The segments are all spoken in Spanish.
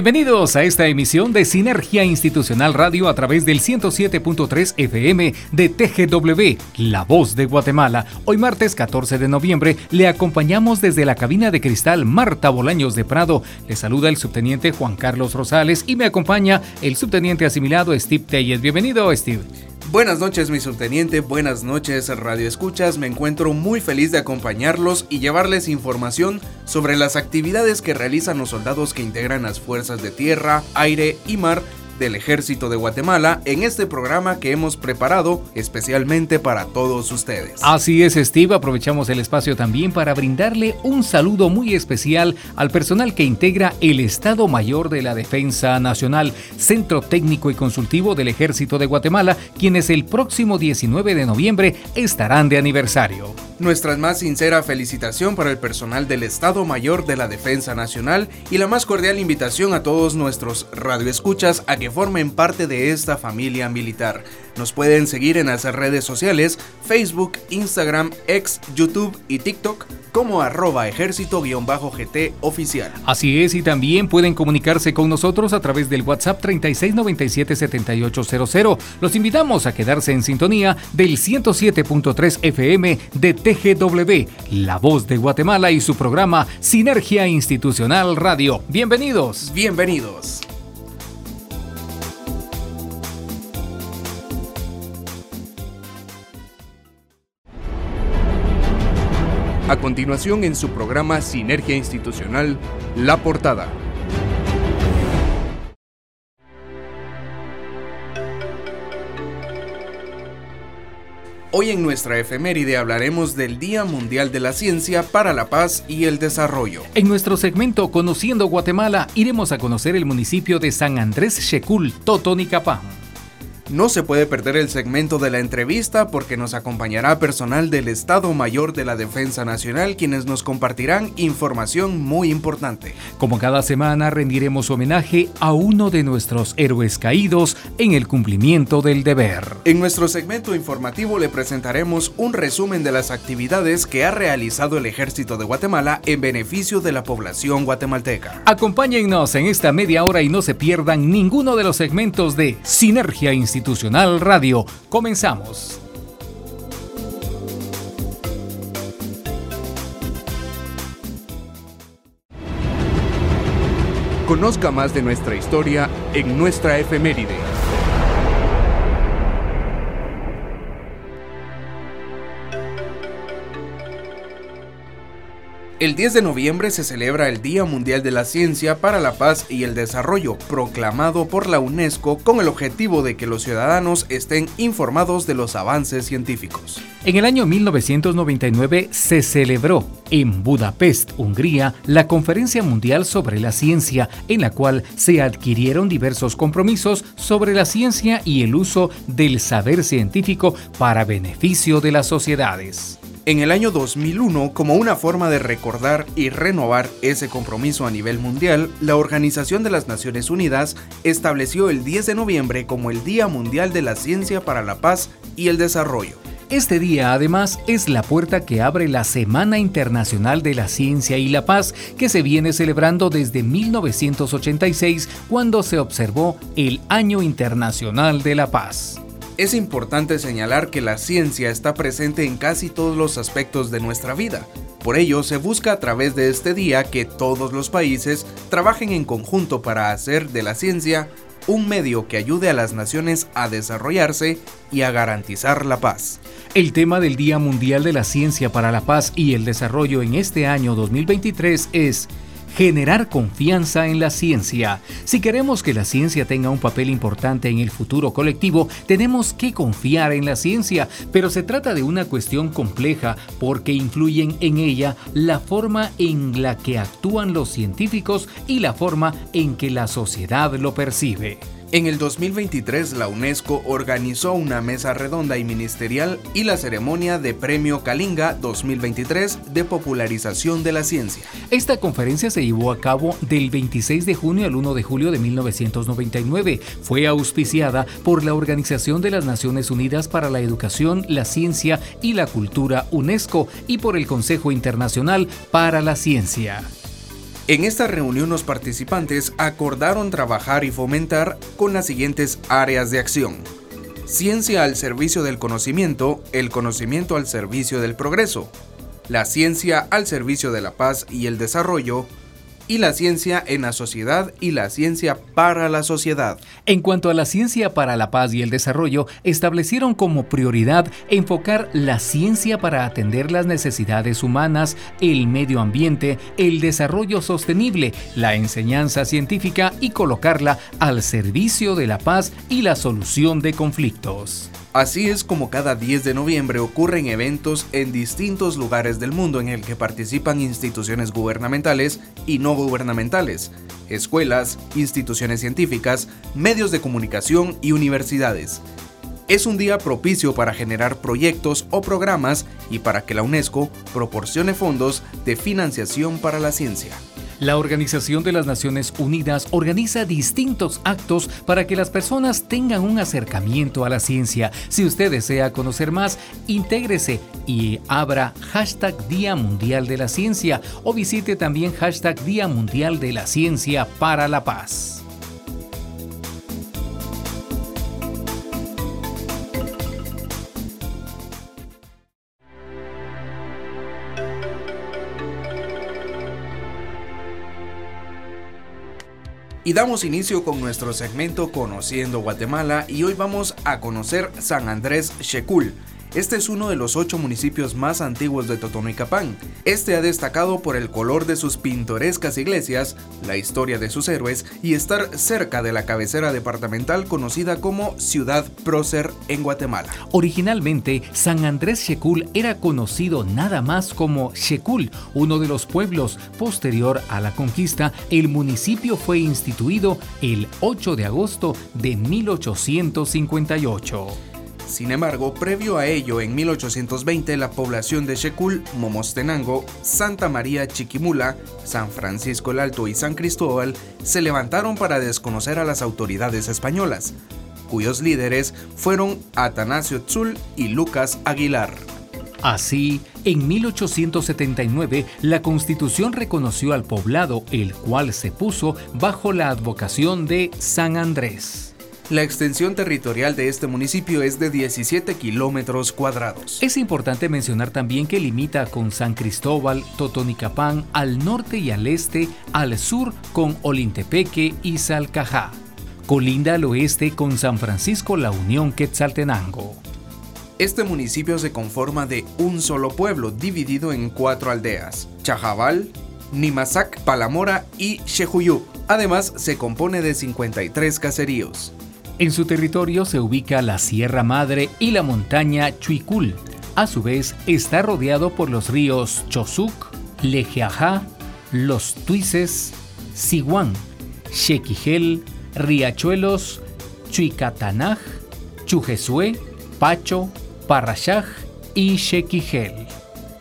Bienvenidos a esta emisión de Sinergia Institucional Radio a través del 107.3 FM de TGW, La Voz de Guatemala. Hoy martes 14 de noviembre le acompañamos desde la cabina de cristal Marta Bolaños de Prado. Le saluda el subteniente Juan Carlos Rosales y me acompaña el subteniente asimilado Steve Telles. Bienvenido, Steve. Buenas noches, mi subteniente. Buenas noches, Radio Escuchas. Me encuentro muy feliz de acompañarlos y llevarles información sobre las actividades que realizan los soldados que integran las fuerzas de tierra, aire y mar del Ejército de Guatemala en este programa que hemos preparado especialmente para todos ustedes. Así es, Steve. Aprovechamos el espacio también para brindarle un saludo muy especial al personal que integra el Estado Mayor de la Defensa Nacional, Centro Técnico y Consultivo del Ejército de Guatemala, quienes el próximo 19 de noviembre estarán de aniversario. Nuestra más sincera felicitación para el personal del Estado Mayor de la Defensa Nacional y la más cordial invitación a todos nuestros radioescuchas a que formen parte de esta familia militar. Nos pueden seguir en las redes sociales, Facebook, Instagram, X, YouTube y TikTok como arroba ejército-gt oficial. Así es, y también pueden comunicarse con nosotros a través del WhatsApp 3697-7800. Los invitamos a quedarse en sintonía del 107.3 FM de TGW, La Voz de Guatemala y su programa Sinergia Institucional Radio. Bienvenidos. Bienvenidos. A continuación en su programa Sinergia Institucional, La Portada. Hoy en nuestra efeméride hablaremos del Día Mundial de la Ciencia para la Paz y el Desarrollo. En nuestro segmento Conociendo Guatemala iremos a conocer el municipio de San Andrés Checul, Totonicapán. No se puede perder el segmento de la entrevista porque nos acompañará personal del Estado Mayor de la Defensa Nacional quienes nos compartirán información muy importante. Como cada semana rendiremos homenaje a uno de nuestros héroes caídos en el cumplimiento del deber. En nuestro segmento informativo le presentaremos un resumen de las actividades que ha realizado el Ejército de Guatemala en beneficio de la población guatemalteca. Acompáñennos en esta media hora y no se pierdan ninguno de los segmentos de Sinergia Institucional Institucional Radio. Comenzamos. Conozca más de nuestra historia en nuestra efeméride. El 10 de noviembre se celebra el Día Mundial de la Ciencia para la Paz y el Desarrollo, proclamado por la UNESCO con el objetivo de que los ciudadanos estén informados de los avances científicos. En el año 1999 se celebró en Budapest, Hungría, la Conferencia Mundial sobre la Ciencia, en la cual se adquirieron diversos compromisos sobre la ciencia y el uso del saber científico para beneficio de las sociedades en el año 2001 como una forma de recordar y renovar ese compromiso a nivel mundial, la Organización de las Naciones Unidas estableció el 10 de noviembre como el Día Mundial de la Ciencia para la Paz y el Desarrollo. Este día además es la puerta que abre la Semana Internacional de la Ciencia y la Paz que se viene celebrando desde 1986 cuando se observó el Año Internacional de la Paz. Es importante señalar que la ciencia está presente en casi todos los aspectos de nuestra vida. Por ello, se busca a través de este día que todos los países trabajen en conjunto para hacer de la ciencia un medio que ayude a las naciones a desarrollarse y a garantizar la paz. El tema del Día Mundial de la Ciencia para la Paz y el Desarrollo en este año 2023 es generar confianza en la ciencia. Si queremos que la ciencia tenga un papel importante en el futuro colectivo, tenemos que confiar en la ciencia, pero se trata de una cuestión compleja porque influyen en ella la forma en la que actúan los científicos y la forma en que la sociedad lo percibe. En el 2023, la UNESCO organizó una mesa redonda y ministerial y la ceremonia de Premio Kalinga 2023 de popularización de la ciencia. Esta conferencia se llevó a cabo del 26 de junio al 1 de julio de 1999. Fue auspiciada por la Organización de las Naciones Unidas para la Educación, la Ciencia y la Cultura UNESCO y por el Consejo Internacional para la Ciencia. En esta reunión los participantes acordaron trabajar y fomentar con las siguientes áreas de acción. Ciencia al servicio del conocimiento, el conocimiento al servicio del progreso, la ciencia al servicio de la paz y el desarrollo, y la ciencia en la sociedad y la ciencia para la sociedad. En cuanto a la ciencia para la paz y el desarrollo, establecieron como prioridad enfocar la ciencia para atender las necesidades humanas, el medio ambiente, el desarrollo sostenible, la enseñanza científica y colocarla al servicio de la paz y la solución de conflictos. Así es como cada 10 de noviembre ocurren eventos en distintos lugares del mundo en el que participan instituciones gubernamentales y no gubernamentales, escuelas, instituciones científicas, medios de comunicación y universidades. Es un día propicio para generar proyectos o programas y para que la UNESCO proporcione fondos de financiación para la ciencia. La Organización de las Naciones Unidas organiza distintos actos para que las personas tengan un acercamiento a la ciencia. Si usted desea conocer más, intégrese y abra hashtag Día Mundial de la Ciencia o visite también hashtag Día Mundial de la Ciencia para la Paz. Y damos inicio con nuestro segmento Conociendo Guatemala y hoy vamos a conocer San Andrés Shekul, este es uno de los ocho municipios más antiguos de Totonicapán. Este ha destacado por el color de sus pintorescas iglesias, la historia de sus héroes y estar cerca de la cabecera departamental conocida como Ciudad Prócer en Guatemala. Originalmente, San Andrés Shekul era conocido nada más como Shekul, uno de los pueblos. Posterior a la conquista, el municipio fue instituido el 8 de agosto de 1858. Sin embargo, previo a ello, en 1820, la población de Shekul, Momostenango, Santa María Chiquimula, San Francisco el Alto y San Cristóbal se levantaron para desconocer a las autoridades españolas, cuyos líderes fueron Atanasio Tzul y Lucas Aguilar. Así, en 1879, la Constitución reconoció al poblado, el cual se puso bajo la advocación de San Andrés. La extensión territorial de este municipio es de 17 kilómetros cuadrados. Es importante mencionar también que limita con San Cristóbal, Totonicapán, al norte y al este, al sur con Olintepeque y Salcajá. Colinda al oeste con San Francisco La Unión Quetzaltenango. Este municipio se conforma de un solo pueblo dividido en cuatro aldeas, Chajabal, Nimasac, Palamora y Xejuyú. Además, se compone de 53 caseríos. En su territorio se ubica la Sierra Madre y la montaña Chuicul. A su vez, está rodeado por los ríos Chosuc, Lejeajá, Los Tuices, Siguán, Chequijel, Riachuelos, Chuicatanaj, Chujesue, Pacho, Parrachaj y Chequijel.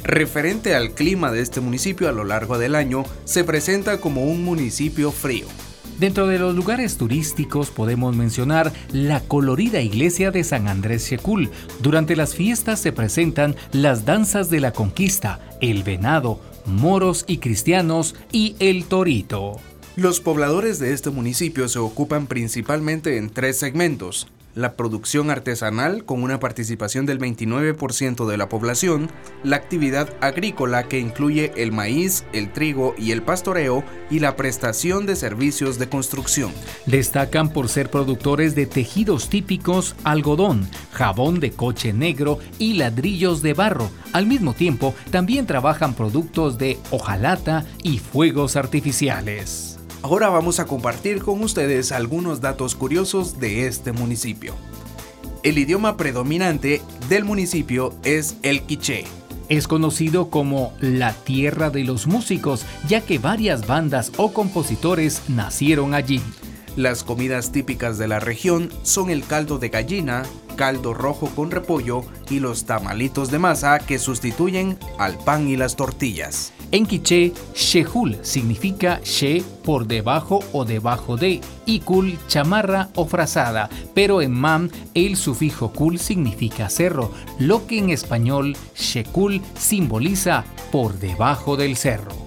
Referente al clima de este municipio a lo largo del año, se presenta como un municipio frío. Dentro de los lugares turísticos podemos mencionar la colorida iglesia de San Andrés Shekul. Durante las fiestas se presentan las danzas de la conquista, el venado, moros y cristianos y el torito. Los pobladores de este municipio se ocupan principalmente en tres segmentos, la producción artesanal con una participación del 29% de la población, la actividad agrícola que incluye el maíz, el trigo y el pastoreo y la prestación de servicios de construcción. Destacan por ser productores de tejidos típicos, algodón, jabón de coche negro y ladrillos de barro. Al mismo tiempo, también trabajan productos de hojalata y fuegos artificiales. Ahora vamos a compartir con ustedes algunos datos curiosos de este municipio. El idioma predominante del municipio es el quiché. Es conocido como la tierra de los músicos, ya que varias bandas o compositores nacieron allí. Las comidas típicas de la región son el caldo de gallina, caldo rojo con repollo y los tamalitos de masa que sustituyen al pan y las tortillas. En quiché, shehul significa she por debajo o debajo de y kul chamarra o frazada, pero en mam el sufijo kul significa cerro, lo que en español shekul simboliza por debajo del cerro.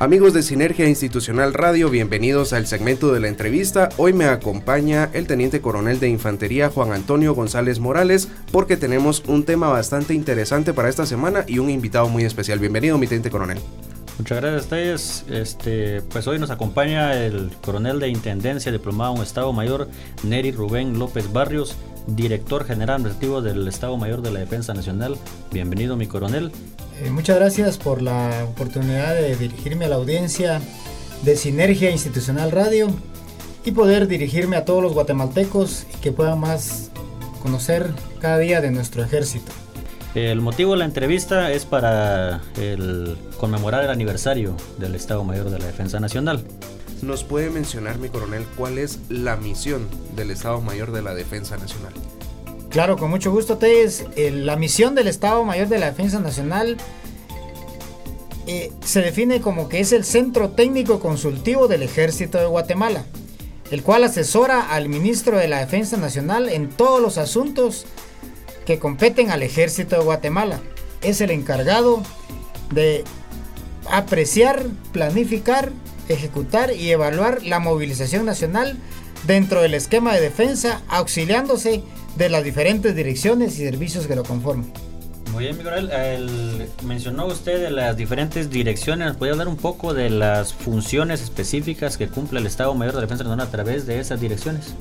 Amigos de Sinergia Institucional Radio, bienvenidos al segmento de la entrevista. Hoy me acompaña el teniente coronel de infantería Juan Antonio González Morales porque tenemos un tema bastante interesante para esta semana y un invitado muy especial. Bienvenido, mi teniente coronel. Muchas gracias a ustedes. Este, pues hoy nos acompaña el coronel de Intendencia diplomado en Estado Mayor, Neri Rubén López Barrios, director general administrativo del Estado Mayor de la Defensa Nacional. Bienvenido, mi coronel. Eh, muchas gracias por la oportunidad de dirigirme a la audiencia de Sinergia Institucional Radio y poder dirigirme a todos los guatemaltecos y que puedan más conocer cada día de nuestro ejército. El motivo de la entrevista es para el conmemorar el aniversario del Estado Mayor de la Defensa Nacional. ¿Nos puede mencionar, mi coronel, cuál es la misión del Estado Mayor de la Defensa Nacional? Claro, con mucho gusto, Tess. la misión del Estado Mayor de la Defensa Nacional eh, se define como que es el Centro Técnico Consultivo del Ejército de Guatemala, el cual asesora al ministro de la Defensa Nacional en todos los asuntos que competen al Ejército de Guatemala. Es el encargado de apreciar, planificar, ejecutar y evaluar la movilización nacional dentro del esquema de defensa, auxiliándose de las diferentes direcciones y servicios que lo conforman. Muy bien, Miguel. mencionó usted de las diferentes direcciones. ¿Nos podría hablar un poco de las funciones específicas que cumple el Estado Mayor de Defensa Nacional a través de esas direcciones?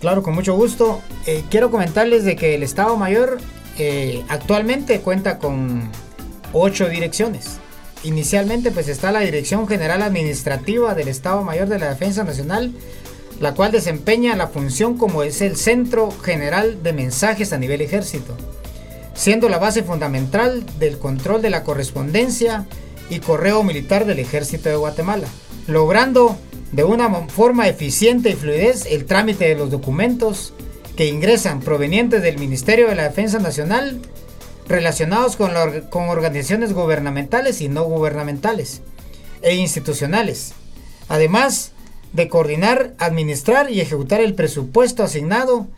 Claro, con mucho gusto. Eh, quiero comentarles de que el Estado Mayor eh, actualmente cuenta con ocho direcciones. Inicialmente pues está la Dirección General Administrativa del Estado Mayor de la Defensa Nacional, la cual desempeña la función como es el Centro General de Mensajes a nivel ejército, siendo la base fundamental del control de la correspondencia y correo militar del ejército de Guatemala, logrando de una forma eficiente y fluidez el trámite de los documentos que ingresan provenientes del Ministerio de la Defensa Nacional relacionados con, con organizaciones gubernamentales y no gubernamentales e institucionales. Además, de coordinar, administrar y ejecutar el presupuesto asignado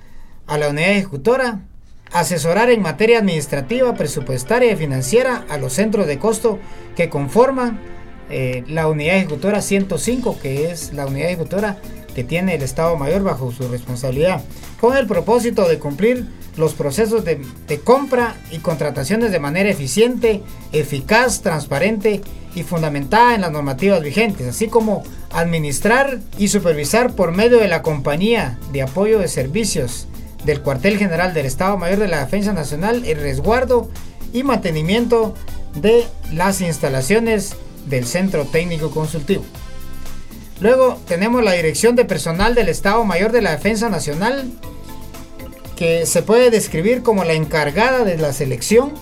a la unidad ejecutora, asesorar en materia administrativa, presupuestaria y financiera a los centros de costo que conforman eh, la unidad ejecutora 105, que es la unidad ejecutora que tiene el Estado Mayor bajo su responsabilidad, con el propósito de cumplir los procesos de, compra y contrataciones de manera eficiente, eficaz, transparente y fundamentada en las normativas vigentes, así como administrar y supervisar por medio de la Compañía de Apoyo de Servicios del Cuartel General del Estado Mayor de la Defensa Nacional el resguardo y mantenimiento de las instalaciones del Centro Técnico Consultivo. Luego tenemos la Dirección de Personal del Estado Mayor de la Defensa Nacional, que se puede describir como la encargada de la selección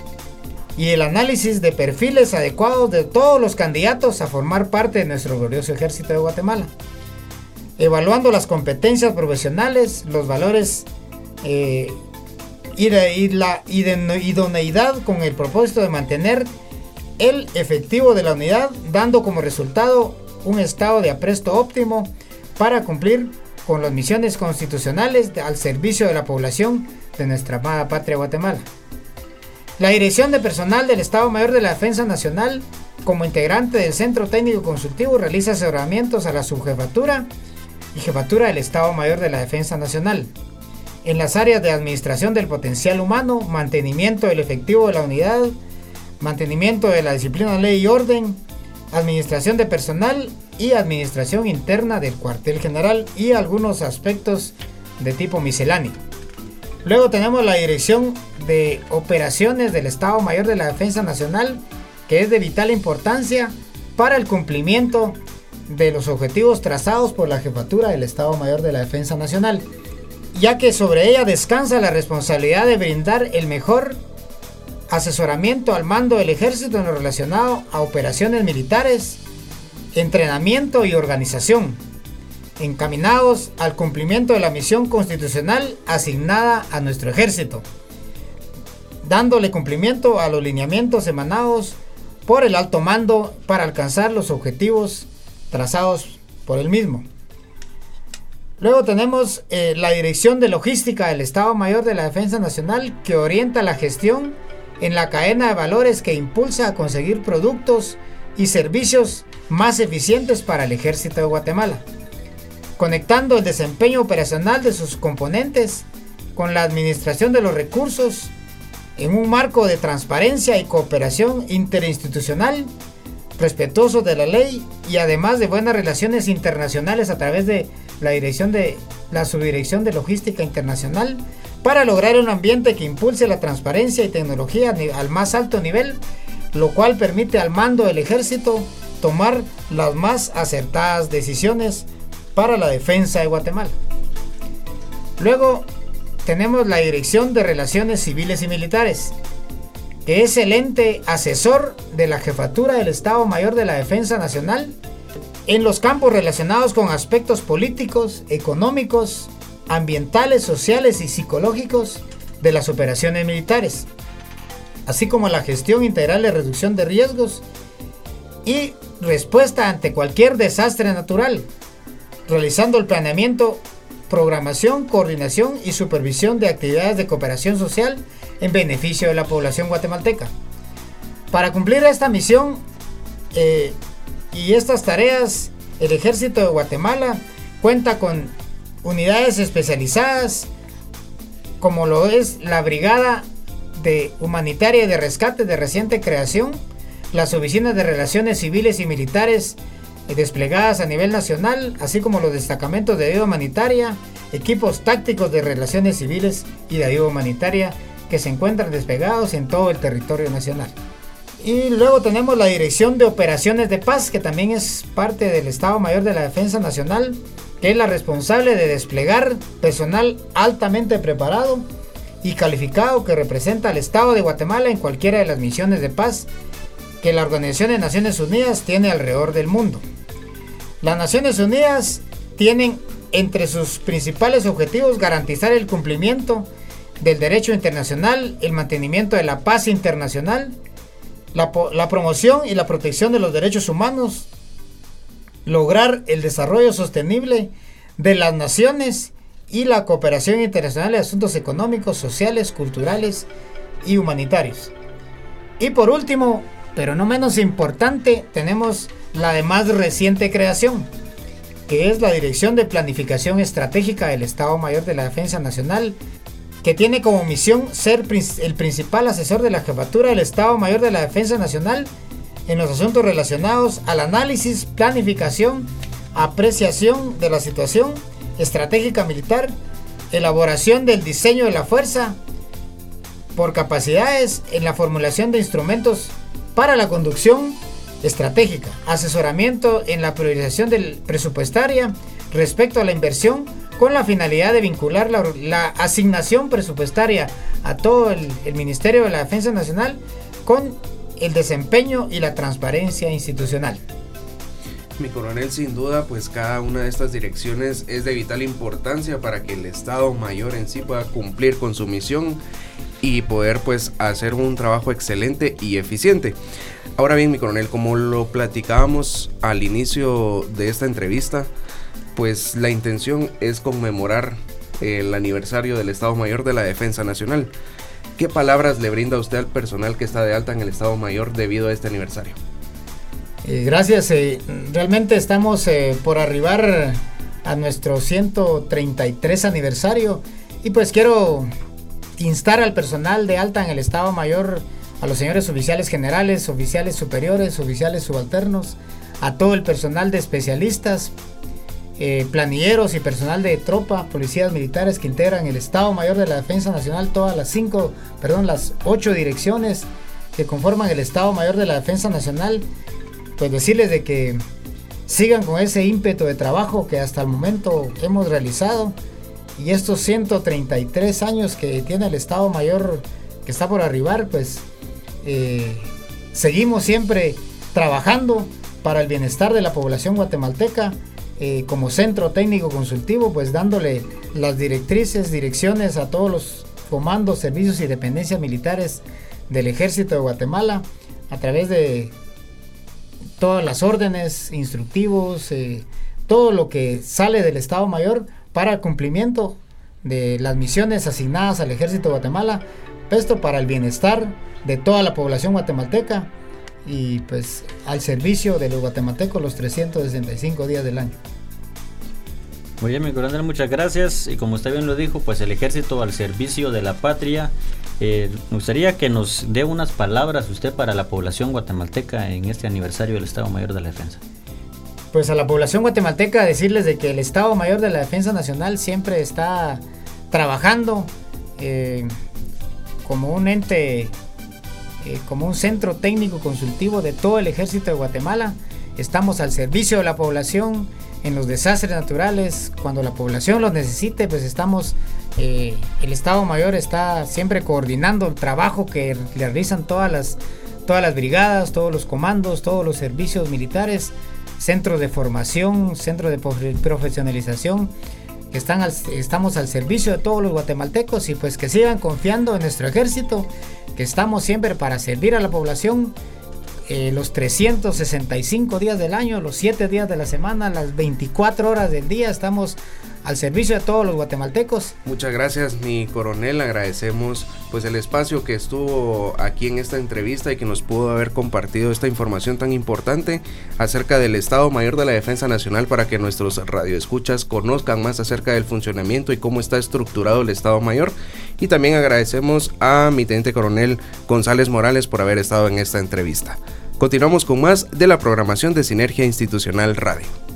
y el análisis de perfiles adecuados de todos los candidatos a formar parte de nuestro glorioso ejército de Guatemala, evaluando las competencias profesionales, los valores eh, y, la idoneidad con el propósito de mantener el efectivo de la unidad, dando como resultado un estado de apresto óptimo para cumplir con las misiones constitucionales al servicio de la población de nuestra amada patria Guatemala. La Dirección de Personal del Estado Mayor de la Defensa Nacional, como integrante del Centro Técnico Consultivo, realiza asesoramientos a la subjefatura y jefatura del Estado Mayor de la Defensa Nacional en las áreas de administración del potencial humano, mantenimiento del efectivo de la unidad, mantenimiento de la disciplina, ley y orden, administración de personal y administración interna del cuartel general y algunos aspectos de tipo misceláneo. Luego tenemos la Dirección de Operaciones del Estado Mayor de la Defensa Nacional, que es de vital importancia para el cumplimiento de los objetivos trazados por la Jefatura del Estado Mayor de la Defensa Nacional, ya que sobre ella descansa la responsabilidad de brindar el mejor asesoramiento al mando del ejército en lo relacionado a operaciones militares, entrenamiento y organización, encaminados al cumplimiento de la misión constitucional asignada a nuestro ejército, dándole cumplimiento a los lineamientos emanados por el alto mando para alcanzar los objetivos trazados por el mismo. Luego tenemos eh, la Dirección de Logística del Estado Mayor de la Defensa Nacional que orienta la gestión en la cadena de valores que impulsa a conseguir productos y servicios más eficientes para el ejército de Guatemala, conectando el desempeño operacional de sus componentes con la administración de los recursos en un marco de transparencia y cooperación interinstitucional, respetuoso de la ley y además de buenas relaciones internacionales a través de la dirección de la subdirección de logística internacional para lograr un ambiente que impulse la transparencia y tecnología al más alto nivel, lo cual permite al mando del ejército tomar las más acertadas decisiones para la defensa de Guatemala. Luego tenemos la Dirección de Relaciones Civiles y Militares, es el ente asesor de la Jefatura del Estado Mayor de la Defensa Nacional en los campos relacionados con aspectos políticos, económicos, ambientales, sociales y psicológicos de las operaciones militares, así como la gestión integral de reducción de riesgos y respuesta ante cualquier desastre natural, realizando el planeamiento programación, coordinación y supervisión de actividades de cooperación social en beneficio de la población guatemalteca. Para cumplir esta misión eh, y estas tareas, el ejército de Guatemala cuenta con unidades especializadas como lo es la Brigada de Humanitaria y de Rescate de reciente creación, las oficinas de relaciones civiles y militares desplegadas a nivel nacional, así como los destacamentos de ayuda humanitaria, equipos tácticos de relaciones civiles y de ayuda humanitaria que se encuentran desplegados en todo el territorio nacional. Y luego tenemos la Dirección de Operaciones de Paz, que también es parte del Estado Mayor de la Defensa Nacional, que es la responsable de desplegar personal altamente preparado y calificado que representa al Estado de Guatemala en cualquiera de las misiones de paz que la Organización de Naciones Unidas tiene alrededor del mundo. Las Naciones Unidas tienen entre sus principales objetivos garantizar el cumplimiento del derecho internacional, el mantenimiento de la paz internacional, la, promoción y la protección de los derechos humanos, lograr el desarrollo sostenible de las naciones y la cooperación internacional en asuntos económicos, sociales, culturales y humanitarios. Y por último, pero no menos importante, tenemos la de más reciente creación, que es la Dirección de Planificación Estratégica del Estado Mayor de la Defensa Nacional, que tiene como misión ser el principal asesor de la Jefatura del Estado Mayor de la Defensa Nacional en los asuntos relacionados al análisis, planificación, apreciación de la situación estratégica militar, elaboración del diseño de la fuerza por capacidades en la formulación de instrumentos para la conducción estratégica, asesoramiento en la priorización del presupuestaria respecto a la inversión con la finalidad de vincular la, asignación presupuestaria a todo el, el Ministerio de la Defensa Nacional con el desempeño y la transparencia institucional. Mi coronel, sin duda, pues cada una de estas direcciones es de vital importancia para que el Estado Mayor en sí pueda cumplir con su misión y poder pues hacer un trabajo excelente y eficiente. Ahora bien, mi coronel, como lo platicábamos al inicio de esta entrevista, pues la intención es conmemorar el aniversario del Estado Mayor de la Defensa Nacional. ¿Qué palabras le brinda usted al personal que está de alta en el Estado Mayor debido a este aniversario? Eh, gracias. Eh, realmente estamos eh, por arribar a nuestro 133 aniversario y pues quiero instar al personal de alta en el Estado Mayor a los señores oficiales generales, oficiales superiores, oficiales subalternos, a todo el personal de especialistas, eh, planilleros y personal de tropa, policías militares que integran el Estado Mayor de la Defensa Nacional, todas las cinco, perdón, las ocho direcciones que conforman el Estado Mayor de la Defensa Nacional, pues decirles de que sigan con ese ímpetu de trabajo que hasta el momento hemos realizado y estos 133 años que tiene el Estado Mayor que está por arribar, pues eh, seguimos siempre trabajando para el bienestar de la población guatemalteca eh, como centro técnico consultivo, pues dándole las directrices, direcciones a todos los comandos, servicios y dependencias militares del ejército de Guatemala a través de todas las órdenes, instructivos, eh, todo lo que sale del Estado Mayor para el cumplimiento de las misiones asignadas al ejército de Guatemala, esto para el bienestar de toda la población guatemalteca y pues al servicio de los guatemaltecos los 365 días del año. Muy bien, mi coronel, muchas gracias. Y como usted bien lo dijo, pues el ejército al servicio de la patria. Eh, me gustaría que nos dé unas palabras usted para la población guatemalteca en este aniversario del Estado Mayor de la Defensa. Pues a la población guatemalteca decirles de que el Estado Mayor de la Defensa Nacional siempre está trabajando eh, como un ente eh, como un centro técnico consultivo de todo el ejército de Guatemala. Estamos al servicio de la población en los desastres naturales, cuando la población los necesite, pues estamos, eh, el Estado Mayor está siempre coordinando el trabajo que realizan todas las, todas las brigadas, todos los comandos, todos los servicios militares, centros de formación, centros de profesionalización están estamos al servicio de todos los guatemaltecos y pues que sigan confiando en nuestro ejército, que estamos siempre para servir a la población eh, los 365 días del año, los 7 días de la semana, las 24 horas del día, estamos al servicio de todos los guatemaltecos. Muchas gracias mi coronel, agradecemos pues el espacio que estuvo aquí en esta entrevista y que nos pudo haber compartido esta información tan importante acerca del Estado Mayor de la Defensa Nacional para que nuestros radioescuchas conozcan más acerca del funcionamiento y cómo está estructurado el Estado Mayor. Y también agradecemos a mi teniente coronel González Morales por haber estado en esta entrevista. Continuamos con más de la programación de Sinergia Institucional Radio.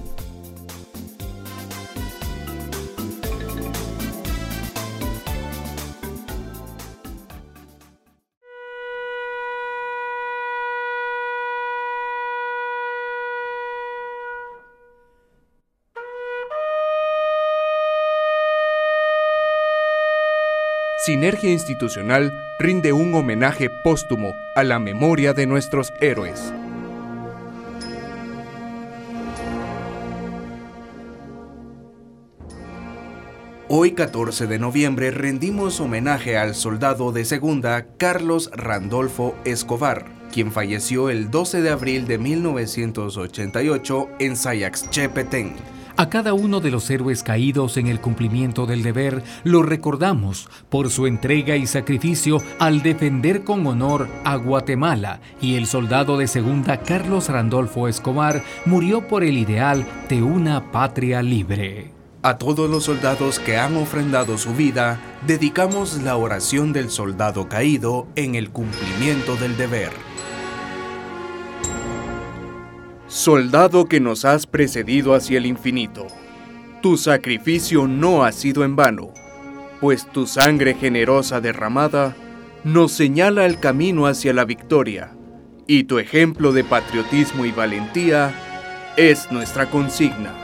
Sinergia Institucional rinde un homenaje póstumo a la memoria de nuestros héroes. Hoy 14 de noviembre rendimos homenaje al soldado de segunda Carlos Randolfo Escobar, quien falleció el 12 de abril de 1988 en Sayaxchepetén. A cada uno de los héroes caídos en el cumplimiento del deber lo recordamos por su entrega y sacrificio al defender con honor a Guatemala y el soldado de segunda Carlos Randolfo Escobar murió por el ideal de una patria libre. A todos los soldados que han ofrendado su vida, dedicamos la oración del soldado caído en el cumplimiento del deber. Soldado que nos has precedido hacia el infinito, tu sacrificio no ha sido en vano, pues tu sangre generosa derramada nos señala el camino hacia la victoria, y tu ejemplo de patriotismo y valentía es nuestra consigna.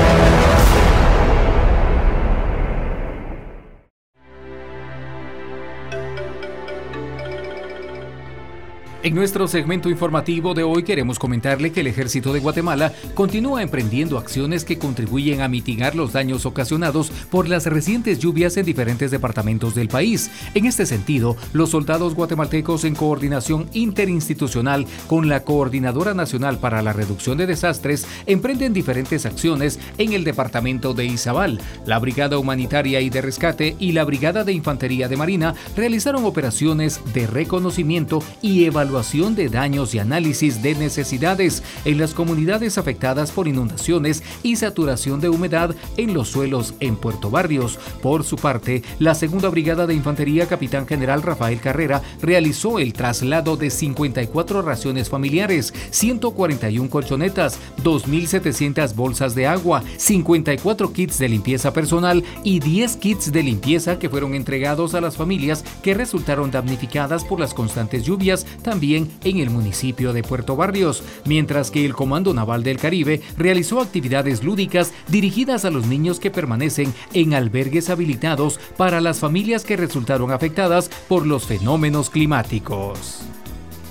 En nuestro segmento informativo de hoy queremos comentarle que el ejército de Guatemala continúa emprendiendo acciones que contribuyen a mitigar los daños ocasionados por las recientes lluvias en diferentes departamentos del país. En este sentido, los soldados guatemaltecos en coordinación interinstitucional con la Coordinadora Nacional para la Reducción de Desastres emprenden diferentes acciones en el departamento de Izabal. La Brigada Humanitaria y de Rescate y la Brigada de Infantería de Marina realizaron operaciones de reconocimiento y evaluación evaluación de daños y análisis de necesidades en las comunidades afectadas por inundaciones y saturación de humedad en los suelos en Puerto Barrios. Por su parte, la Segunda Brigada de Infantería Capitán General Rafael Carrera realizó el traslado de 54 raciones familiares, 141 colchonetas, 2.700 bolsas de agua, 54 kits de limpieza personal y 10 kits de limpieza que fueron entregados a las familias que resultaron damnificadas por las constantes lluvias, también en el municipio de Puerto Barrios, mientras que el Comando Naval del Caribe realizó actividades lúdicas dirigidas a los niños que permanecen en albergues habilitados para las familias que resultaron afectadas por los fenómenos climáticos.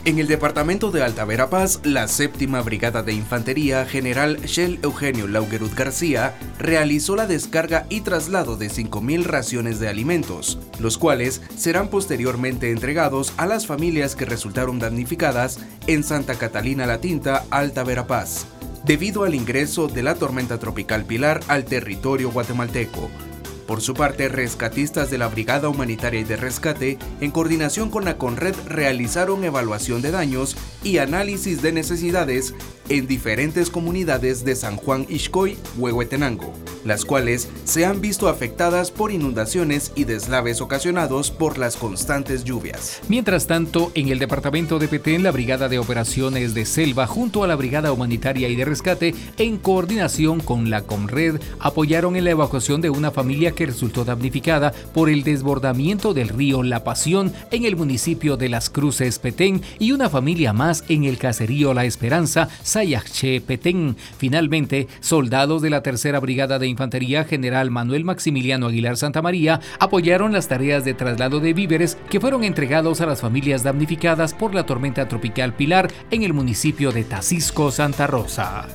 En el departamento de Alta Verapaz, la séptima brigada de infantería general Shell Eugenio Laugerud García realizó la descarga y traslado de 5.000 raciones de alimentos, los cuales serán posteriormente entregados a las familias que resultaron damnificadas en Santa Catalina La Tinta, Alta Verapaz, debido al ingreso de la tormenta tropical Pilar al territorio guatemalteco por su parte, rescatistas de la Brigada Humanitaria y de Rescate, en coordinación con la CONRED, realizaron evaluación de daños y análisis de necesidades en diferentes comunidades de San Juan Ixcoy, Huehuetenango, las cuales se han visto afectadas por inundaciones y deslaves ocasionados por las constantes lluvias. Mientras tanto, en el departamento de Petén, la Brigada de Operaciones de Selva, junto a la Brigada Humanitaria y de Rescate, en coordinación con la CONRED, apoyaron en la evacuación de una familia que resultó damnificada por el desbordamiento del río La Pasión en el municipio de Las Cruces, Petén, y una familia más en el caserío La Esperanza, Petén. Finalmente, soldados de la Tercera Brigada de Infantería General Manuel Maximiliano Aguilar Santa María apoyaron las tareas de traslado de víveres que fueron entregados a las familias damnificadas por la tormenta tropical Pilar en el municipio de Tacisco, Santa Rosa.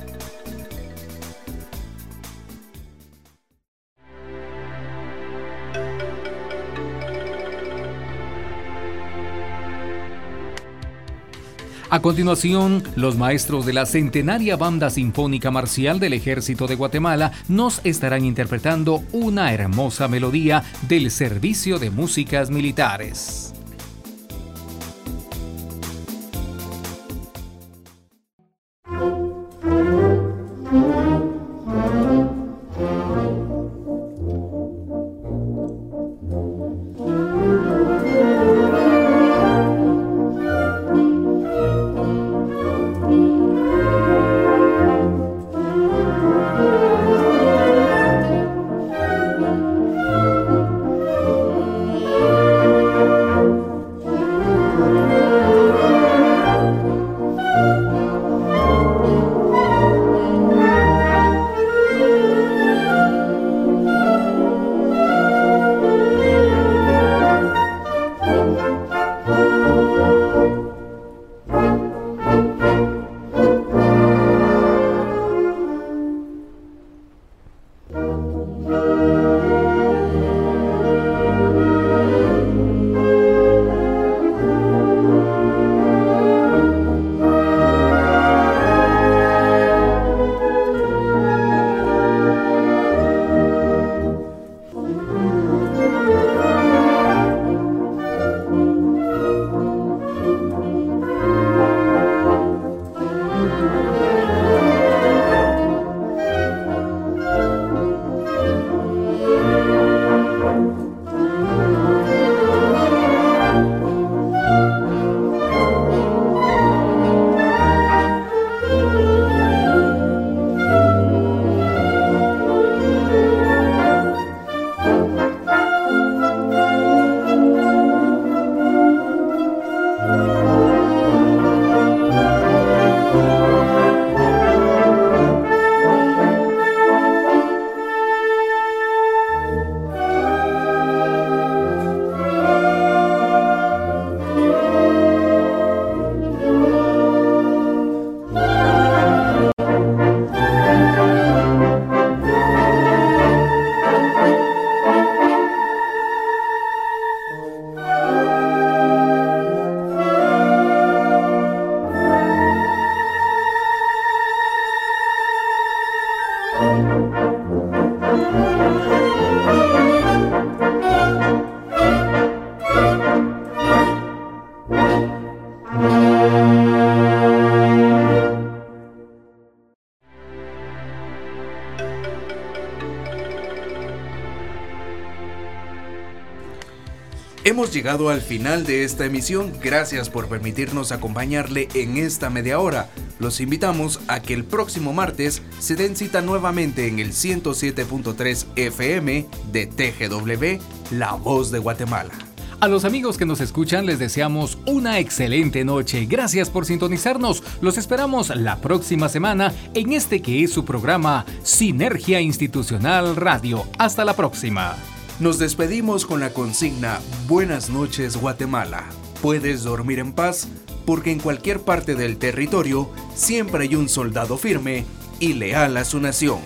A continuación, los maestros de la centenaria Banda Sinfónica Marcial del Ejército de Guatemala nos estarán interpretando una hermosa melodía del Servicio de Músicas Militares. Hemos llegado al final de esta emisión. Gracias por permitirnos acompañarle en esta media hora. Los invitamos a que el próximo martes se den cita nuevamente en el 107.3 FM de TGW, La Voz de Guatemala. A los amigos que nos escuchan les deseamos una excelente noche. Gracias por sintonizarnos. Los esperamos la próxima semana en este que es su programa Sinergia Institucional Radio. Hasta la próxima. Nos despedimos con la consigna Buenas noches Guatemala. Puedes dormir en paz porque en cualquier parte del territorio siempre hay un soldado firme y leal a su nación.